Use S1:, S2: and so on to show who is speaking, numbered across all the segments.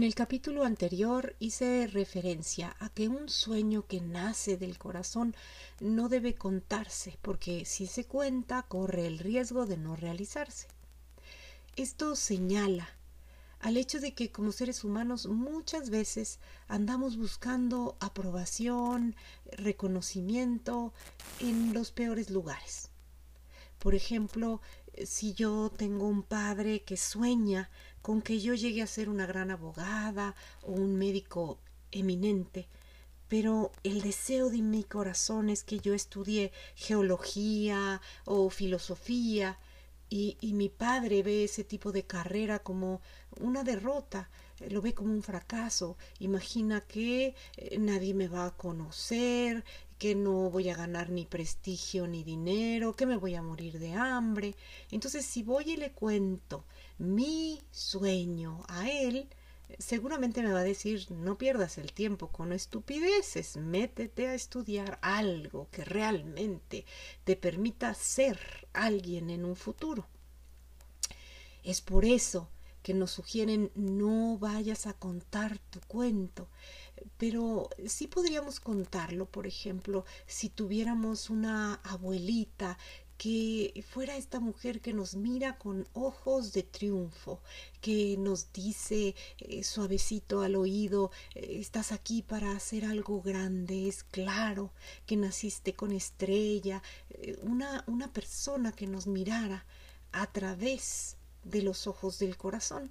S1: En el capítulo anterior hice referencia a que un sueño que nace del corazón no debe contarse, porque si se cuenta corre el riesgo de no realizarse. Esto señala al hecho de que como seres humanos muchas veces andamos buscando aprobación, reconocimiento en los peores lugares. Por ejemplo, si yo tengo un padre que sueña con que yo llegue a ser una gran abogada o un médico eminente, pero el deseo de mi corazón es que yo estudie geología o filosofía y, y, mi padre ve ese tipo de carrera como una derrota, lo ve como un fracaso, imagina que eh, nadie me va a conocer, que no voy a ganar ni prestigio ni dinero, que me voy a morir de hambre. Entonces, si voy y le cuento mi sueño a él, seguramente me va a decir no pierdas el tiempo con estupideces, métete a estudiar algo que realmente te permita ser alguien en un futuro. Es por eso que nos sugieren no vayas a contar tu cuento, pero sí podríamos contarlo, por ejemplo, si tuviéramos una abuelita que fuera esta mujer que nos mira con ojos de triunfo, que nos dice eh, suavecito al oído, eh, estás aquí para hacer algo grande, es claro que naciste con estrella, eh, una, una persona que nos mirara a través de los ojos del corazón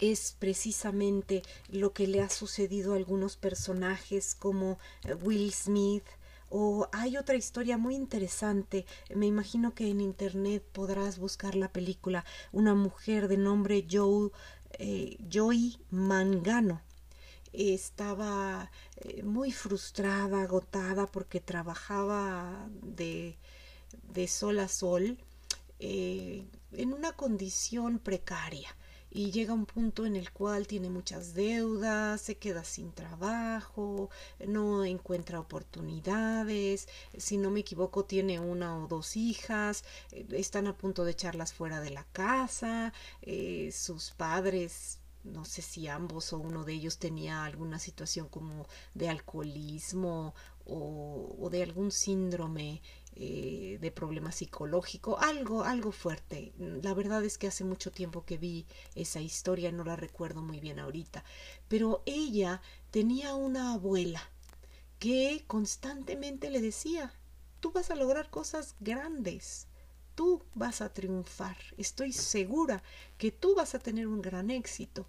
S1: es precisamente lo que le ha sucedido a algunos personajes como eh, Will Smith o hay otra historia muy interesante, me imagino que en internet podrás buscar la película, una mujer de nombre eh, Joy Mangano. Estaba eh, muy frustrada, agotada porque trabajaba de, de sol a sol en una condición precaria y llega un punto en el cual tiene muchas deudas, se queda sin trabajo, no encuentra oportunidades, si no me equivoco tiene una o dos hijas, eh, están a punto de echarlas fuera de la casa, eh, sus padres no sé si ambos o uno de ellos tenía alguna situación como de alcoholismo o, o de algún síndrome eh, de problema psicológico, algo, algo fuerte. La verdad es que hace mucho tiempo que vi esa historia, no la recuerdo muy bien ahorita, pero ella tenía una abuela que constantemente le decía, tú vas a lograr cosas grandes, tú vas a triunfar, estoy segura que tú vas a tener un gran éxito.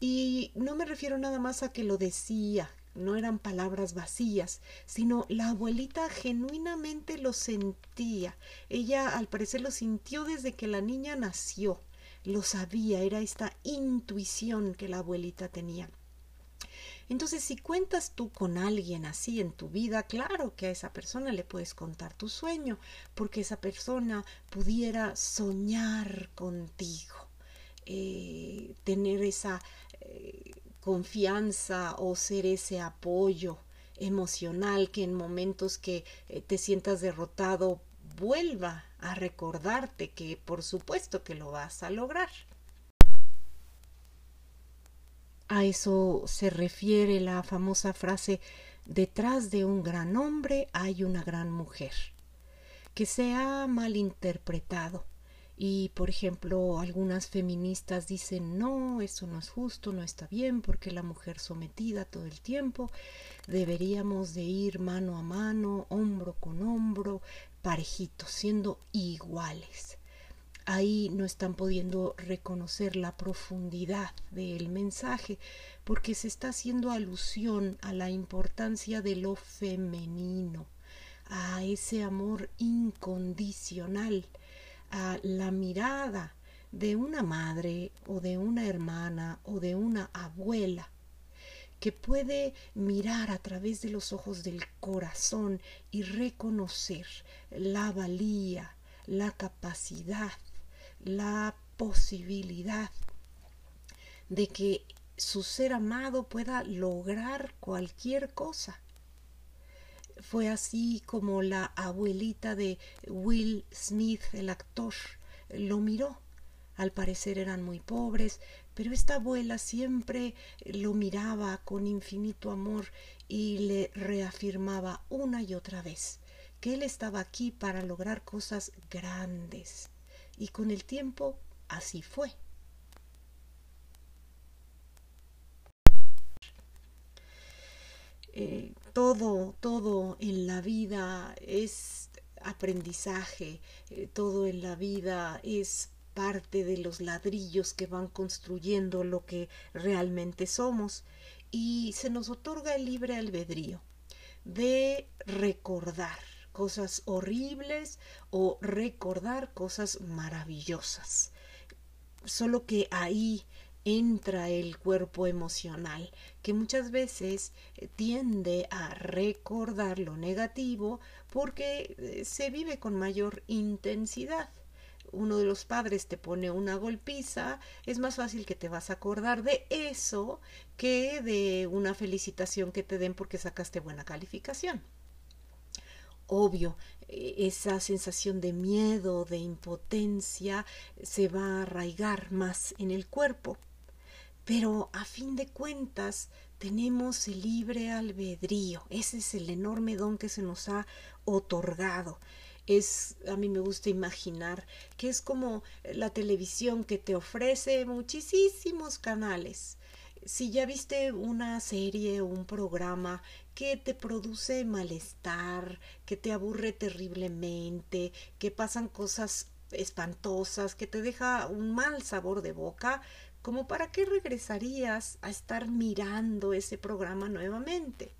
S1: Y no me refiero nada más a que lo decía, no eran palabras vacías, sino la abuelita genuinamente lo sentía. Ella al parecer lo sintió desde que la niña nació. Lo sabía, era esta intuición que la abuelita tenía. Entonces, si cuentas tú con alguien así en tu vida, claro que a esa persona le puedes contar tu sueño, porque esa persona pudiera soñar contigo, eh, tener esa eh, confianza o ser ese apoyo emocional que en momentos que eh, te sientas derrotado vuelva a recordarte que por supuesto que lo vas a lograr. A eso se refiere la famosa frase detrás de un gran hombre hay una gran mujer, que se ha malinterpretado y, por ejemplo, algunas feministas dicen, no, eso no es justo, no está bien, porque la mujer sometida todo el tiempo, deberíamos de ir mano a mano, hombro con hombro, parejitos, siendo iguales. Ahí no están pudiendo reconocer la profundidad del mensaje, porque se está haciendo alusión a la importancia de lo femenino, a ese amor incondicional a la mirada de una madre o de una hermana o de una abuela que puede mirar a través de los ojos del corazón y reconocer la valía, la capacidad, la posibilidad de que su ser amado pueda lograr cualquier cosa fue así como la abuelita de Will Smith, el actor, lo miró. Al parecer eran muy pobres, Pero esta abuela siempre lo miraba con infinito amor y le reafirmaba una y otra vez que él estaba aquí para lograr cosas grandes. Y con el tiempo así fue. Eh, todo, todo en la vida es aprendizaje, eh, todo en la vida es parte de los ladrillos que van construyendo lo que realmente somos y se nos otorga el libre albedrío de recordar cosas horribles o recordar cosas maravillosas. Solo que ahí entra el cuerpo emocional, que muchas veces eh, tiende a recordar lo negativo porque eh, se vive con mayor intensidad. Uno de los padres te pone una golpiza, es más fácil que te vas a acordar de eso que de una felicitación que te den porque sacaste buena calificación. Obvio, e, esa sensación de miedo, de impotencia, se va a arraigar más en el cuerpo. Pero a fin de cuentas tenemos el libre albedrío. Ese es el enorme don que se nos ha otorgado. Es, a mí me gusta imaginar que es como la televisión que te ofrece muchísimos canales. Si ya viste una serie o un programa que te produce malestar, que te aburre terriblemente, que pasan cosas espantosas, que te deja un mal sabor de boca, como para qué regresarías a estar mirando ese programa nuevamente.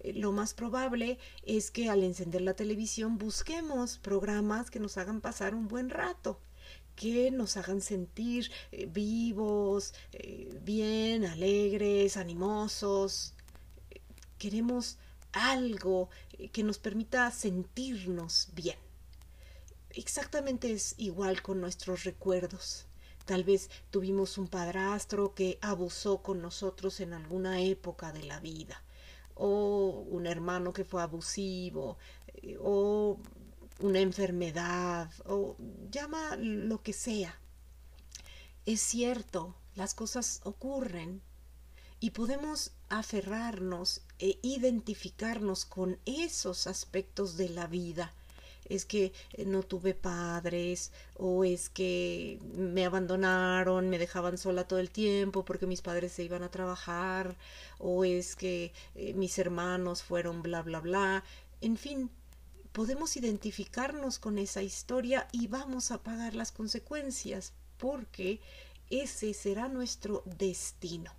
S1: Eh, lo más probable es que al encender la televisión busquemos programas que nos hagan pasar un buen rato que nos hagan sentir eh, vivos, eh, bien, alegres, animosos. Queremos algo que nos permita sentirnos bien. Exactamente es igual con nuestros recuerdos. Tal vez tuvimos un padrastro que abusó con nosotros en alguna época de la vida, o un hermano que fue abusivo, eh, o una enfermedad, o llama lo que sea. Es cierto, las cosas ocurren y podemos aferrarnos e identificarnos con esos aspectos de la vida es que eh, no tuve padres o es que me abandonaron, me dejaban sola todo el tiempo porque mis padres se iban a trabajar o es que eh, mis hermanos fueron bla bla bla. En fin, podemos identificarnos con esa historia y vamos a pagar las consecuencias porque ese será nuestro destino.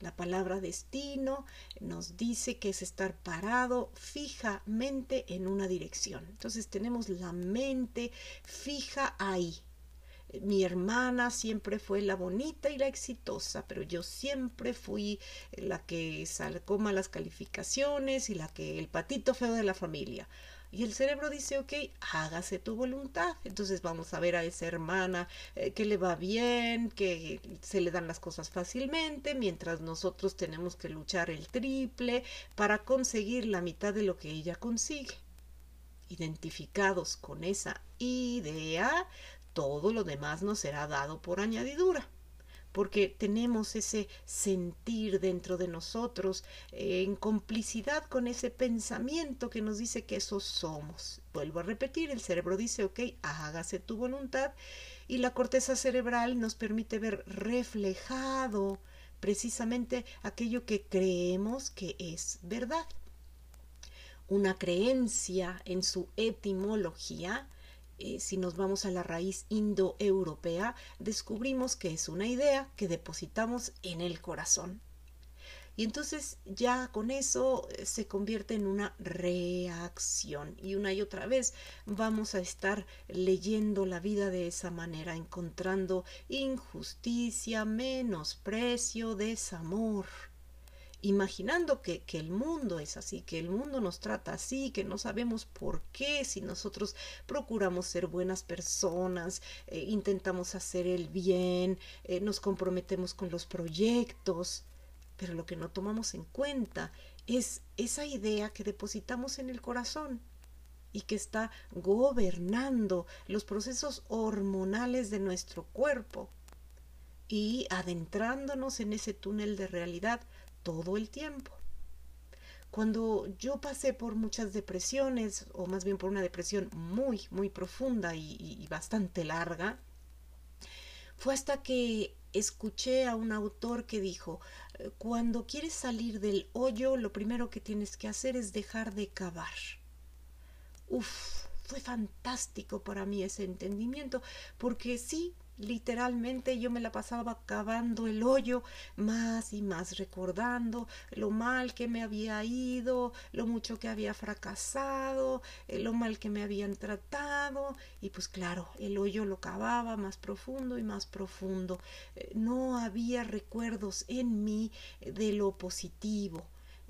S1: La palabra destino nos dice que es estar parado fijamente en una dirección. Entonces tenemos la mente fija ahí. Mi hermana siempre fue la bonita y la exitosa, pero yo siempre fui la que sacó malas calificaciones y la que el patito feo de la familia. Y el cerebro dice, ok, hágase tu voluntad. Entonces vamos a ver a esa hermana eh, que le va bien, que se le dan las cosas fácilmente, mientras nosotros tenemos que luchar el triple para conseguir la mitad de lo que ella consigue. Identificados con esa idea, todo lo demás nos será dado por añadidura porque tenemos ese sentir dentro de nosotros eh, en complicidad con ese pensamiento que nos dice que eso somos. Vuelvo a repetir, el cerebro dice, ok, hágase tu voluntad y la corteza cerebral nos permite ver reflejado precisamente aquello que creemos que es verdad. Una creencia en su etimología eh, si nos vamos a la raíz indoeuropea, descubrimos que es una idea que depositamos en el corazón. Y entonces ya con eso eh, se convierte en una reacción. Y una y otra vez vamos a estar leyendo la vida de esa manera, encontrando injusticia, menosprecio, desamor imaginando que, el mundo es así, que el mundo nos trata así, que no sabemos por qué, si nosotros procuramos ser buenas personas, eh, intentamos hacer el bien, eh, nos comprometemos con los proyectos, pero lo que no tomamos en cuenta es esa idea que depositamos en el corazón y que está gobernando los procesos hormonales de nuestro cuerpo y adentrándonos en ese túnel de realidad todo el tiempo. Cuando yo pasé por muchas depresiones, o más bien por una depresión muy, muy profunda y, bastante larga, fue hasta que escuché a un autor que dijo, eh, cuando quieres salir del hoyo, lo primero que tienes que hacer es dejar de cavar. Uf, fue fantástico para mí ese entendimiento, porque sí, Literalmente yo me la pasaba cavando el hoyo más y más, recordando lo mal que me había ido, lo mucho que había fracasado, eh, lo mal que me habían tratado. Y pues claro, el hoyo lo cavaba más profundo y más profundo. Eh, no había recuerdos en mí de lo positivo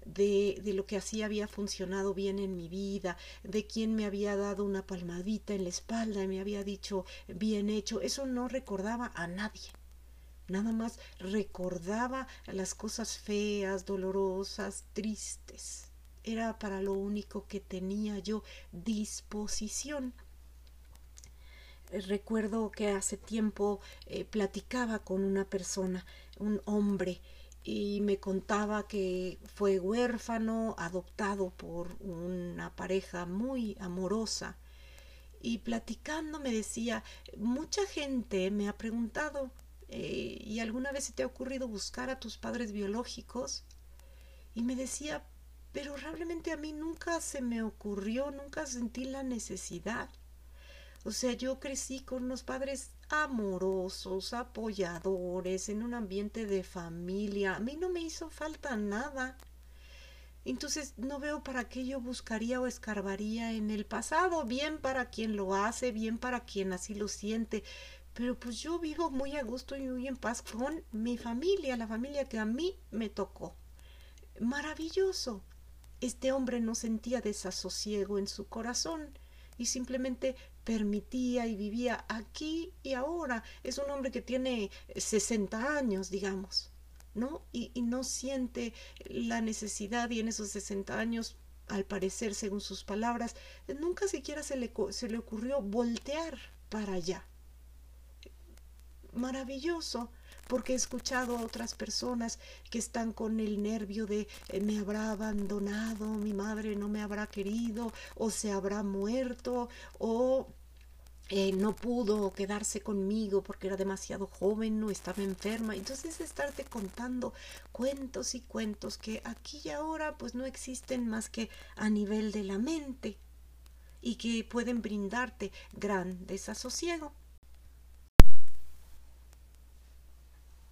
S1: de, de, lo que así había funcionado bien en mi vida, de quien me había dado una palmadita en la espalda y me había dicho bien hecho, eso no recordaba a nadie. Nada más recordaba las cosas feas, dolorosas, tristes. Era para lo único que tenía yo disposición. Recuerdo que hace tiempo eh, platicaba con una persona, un hombre, y me contaba que fue huérfano, adoptado por una pareja muy amorosa. Y platicando me decía, mucha gente me ha preguntado, eh, ¿y alguna vez se te ha ocurrido buscar a tus padres biológicos? Y me decía, pero realmente a mí nunca se me ocurrió, nunca sentí la necesidad. O sea, yo crecí con unos padres amorosos, apoyadores, en un ambiente de familia. A mí no me hizo falta nada. Entonces no veo para qué yo buscaría o escarbaría en el pasado, bien para quien lo hace, bien para quien así lo siente. Pero pues yo vivo muy a gusto y muy en paz con mi familia, la familia que a mí me tocó. Maravilloso. Este hombre no sentía desasosiego en su corazón y simplemente permitía y vivía aquí y ahora. Es un hombre que tiene 60 años, digamos, ¿no? Y, no siente la necesidad y en esos 60 años, al parecer, según sus palabras, nunca siquiera se le, se le ocurrió voltear para allá. Maravilloso porque he escuchado a otras personas que están con el nervio de eh, me habrá abandonado, mi madre no me habrá querido, o se habrá muerto, o eh, no pudo quedarse conmigo porque era demasiado joven, no estaba enferma. Entonces estarte contando cuentos y cuentos que aquí y ahora pues no existen más que a nivel de la mente y que pueden brindarte gran desasosiego.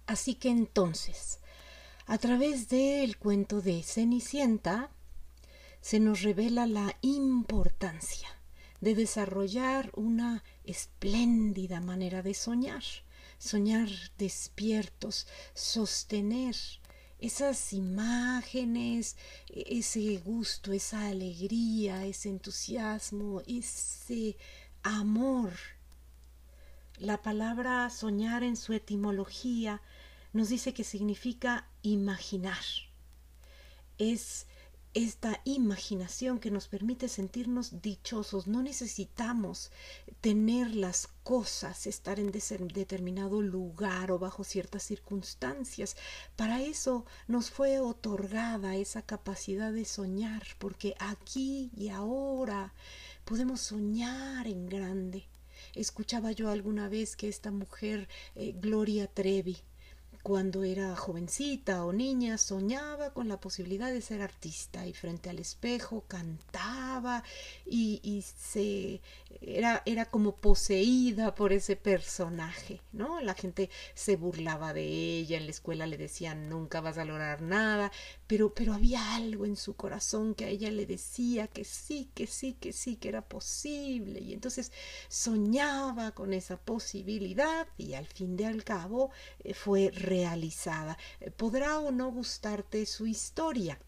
S1: Así que entonces, a través del cuento de Cenicienta, se nos revela la importancia de desarrollar una espléndida manera de soñar, soñar despiertos, sostener esas imágenes, ese gusto, esa alegría, ese entusiasmo, ese amor. La palabra soñar en su etimología nos dice que significa imaginar. Es esta imaginación que nos permite sentirnos dichosos. No necesitamos tener las cosas, estar en determinado lugar o bajo ciertas circunstancias. Para eso nos fue otorgada esa capacidad de soñar, porque aquí y ahora podemos soñar en grande. Escuchaba yo alguna vez que esta mujer, eh, Gloria Trevi, cuando era jovencita o niña soñaba con la posibilidad de ser artista y frente al espejo cantaba y, y se era, era como poseída por ese personaje, ¿no? La gente se burlaba de ella, en la escuela le decían nunca vas a lograr nada, pero, pero había algo en su corazón que a ella le decía que sí, que sí, que sí, que era posible, y entonces soñaba con esa posibilidad y al fin de al cabo eh, fue realizada. Eh, podrá o no gustarte su historia,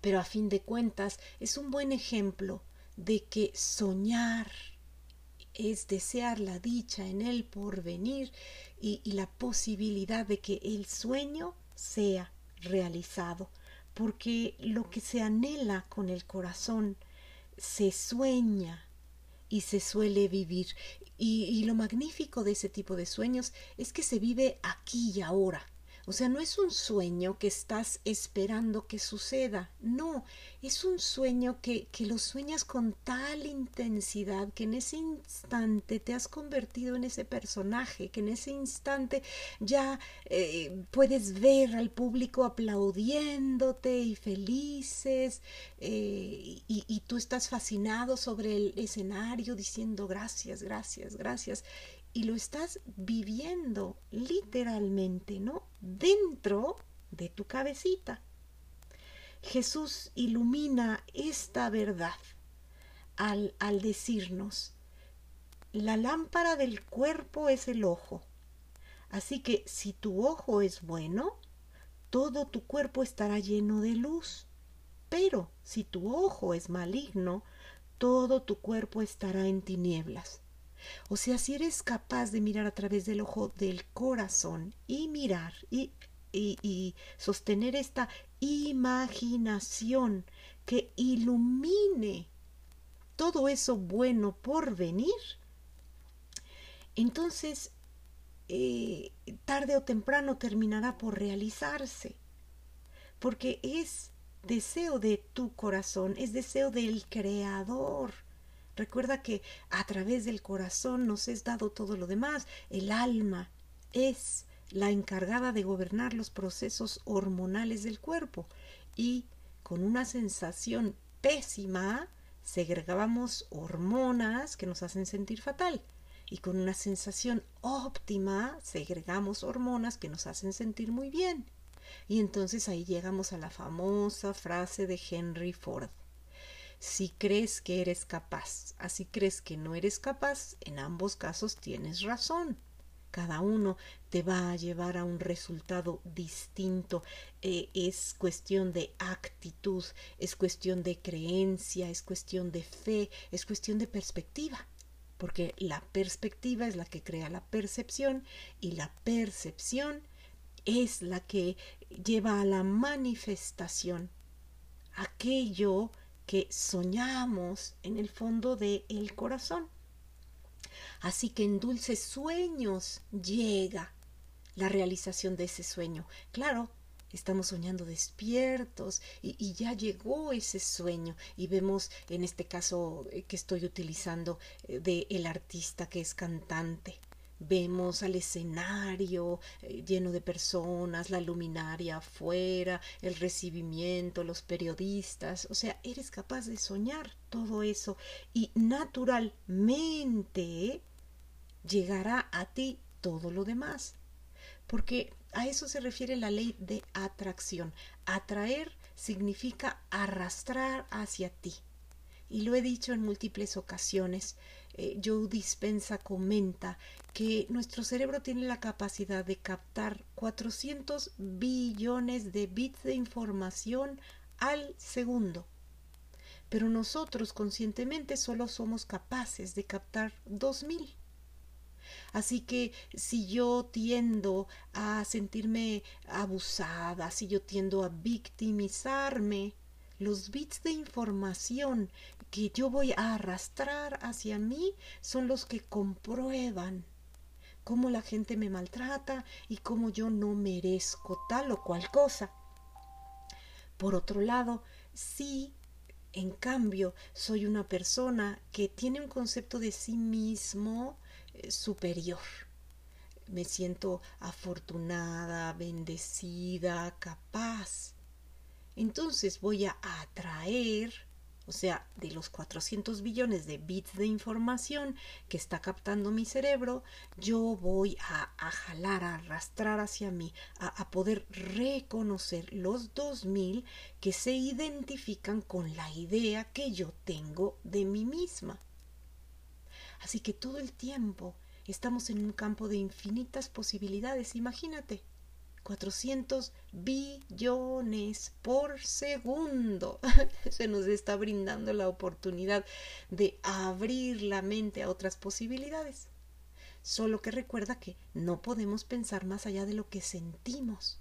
S1: pero a fin de cuentas es un buen ejemplo de que soñar es desear la dicha en el porvenir y, y la posibilidad de que el sueño sea realizado, porque lo que se anhela con el corazón se sueña y se suele vivir. Y, lo magnífico de ese tipo de sueños es que se vive aquí y ahora. O sea, no es un sueño que estás esperando que suceda, no, es un sueño que, que lo sueñas con tal intensidad que en ese instante te has convertido en ese personaje, que en ese instante ya eh, puedes ver al público aplaudiéndote y felices eh, y, y tú estás fascinado sobre el escenario diciendo gracias, gracias, gracias y lo estás viviendo literalmente, ¿no? Dentro de tu cabecita. Jesús ilumina esta verdad al, al decirnos, la lámpara del cuerpo es el ojo. Así que si tu ojo es bueno, todo tu cuerpo estará lleno de luz. Pero si tu ojo es maligno, todo tu cuerpo estará en tinieblas. O sea, si eres capaz de mirar a través del ojo del corazón y mirar y, y, sostener esta imaginación que ilumine todo eso bueno por venir, entonces eh, tarde o temprano terminará por realizarse, porque es deseo de tu corazón, es deseo del Creador. Recuerda que a través del corazón nos es dado todo lo demás. El alma es la encargada de gobernar los procesos hormonales del cuerpo y con una sensación pésima segregamos hormonas que nos hacen sentir fatal y con una sensación óptima segregamos hormonas que nos hacen sentir muy bien. Y entonces ahí llegamos a la famosa frase de Henry Ford. Si crees que eres capaz, así crees que no eres capaz, en ambos casos tienes razón. Cada uno te va a llevar a un resultado distinto. Eh, es cuestión de actitud, es cuestión de creencia, es cuestión de fe, es cuestión de perspectiva. Porque la perspectiva es la que crea la percepción y la percepción es la que lleva a la manifestación aquello que soñamos en el fondo del el corazón. Así que en dulces sueños llega la realización de ese sueño. Claro, estamos soñando despiertos y, y, ya llegó ese sueño y vemos en este caso eh, que estoy utilizando eh, de el artista que es cantante Vemos al escenario eh, lleno de personas, la luminaria afuera, el recibimiento, los periodistas. O sea, eres capaz de soñar todo eso y naturalmente llegará a ti todo lo demás. Porque a eso se refiere la ley de atracción. Atraer significa arrastrar hacia ti. Y lo he dicho en múltiples ocasiones. Eh, Joe Dispensa comenta que nuestro cerebro tiene la capacidad de captar 400 billones de bits de información al segundo. Pero nosotros conscientemente solo somos capaces de captar 2000. Así que si yo tiendo a sentirme abusada, si yo tiendo a victimizarme, los bits de información que yo voy a arrastrar hacia mí son los que comprueban cómo la gente me maltrata y cómo yo no merezco tal o cual cosa. Por otro lado, sí, en cambio, soy una persona que tiene un concepto de sí mismo eh, superior. Me siento afortunada, bendecida, capaz. Entonces voy a atraer o sea, de los 400 billones de bits de información que está captando mi cerebro, yo voy a, jalar, a arrastrar hacia mí, a, a poder reconocer los 2000 que se identifican con la idea que yo tengo de mí misma. Así que todo el tiempo estamos en un campo de infinitas posibilidades, imagínate. 400 billones por segundo. Se nos está brindando la oportunidad de abrir la mente a otras posibilidades. Solo que recuerda que no podemos pensar más allá de lo que sentimos.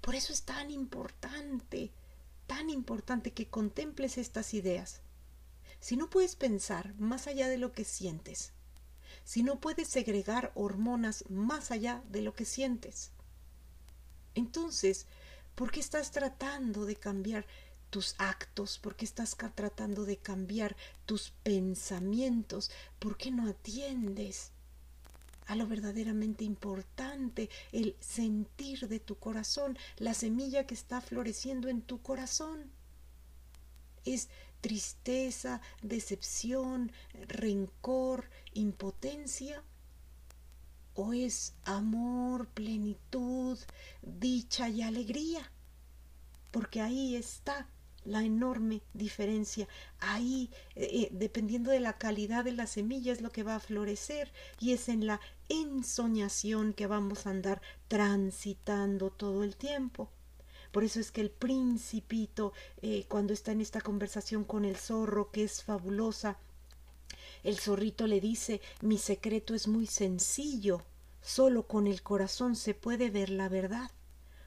S1: Por eso es tan importante, tan importante que contemples estas ideas. Si no puedes pensar más allá de lo que sientes, si no puedes segregar hormonas más allá de lo que sientes, entonces, ¿por qué estás tratando de cambiar tus actos? ¿Por qué estás tratando de cambiar tus pensamientos? ¿Por qué no atiendes a lo verdaderamente importante, el sentir de tu corazón, la semilla que está floreciendo en tu corazón? Es tristeza, decepción, rencor, impotencia o es amor, plenitud, dicha y alegría. Porque ahí está la enorme diferencia. Ahí, eh, eh, dependiendo de la calidad de la semilla, es lo que va a florecer y es en la ensoñación que vamos a andar transitando todo el tiempo. Por eso es que el principito, eh, cuando está en esta conversación con el zorro, que es fabulosa, el zorrito le dice mi secreto es muy sencillo, solo con el corazón se puede ver la verdad,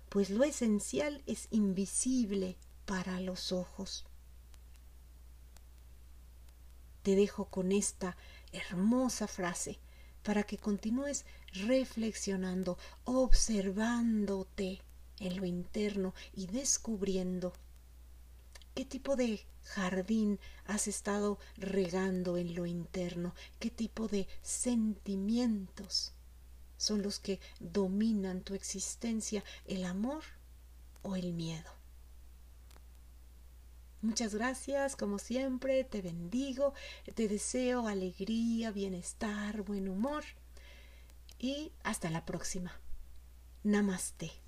S1: pues lo esencial es invisible para los ojos. Te dejo con esta hermosa frase para que continúes reflexionando, observándote en lo interno y descubriendo ¿Qué tipo de jardín has estado regando en lo interno? ¿Qué tipo de sentimientos son los que dominan tu existencia? ¿El amor o el miedo? Muchas gracias, como siempre, te bendigo, te deseo alegría, bienestar, buen humor y hasta la próxima. Namaste.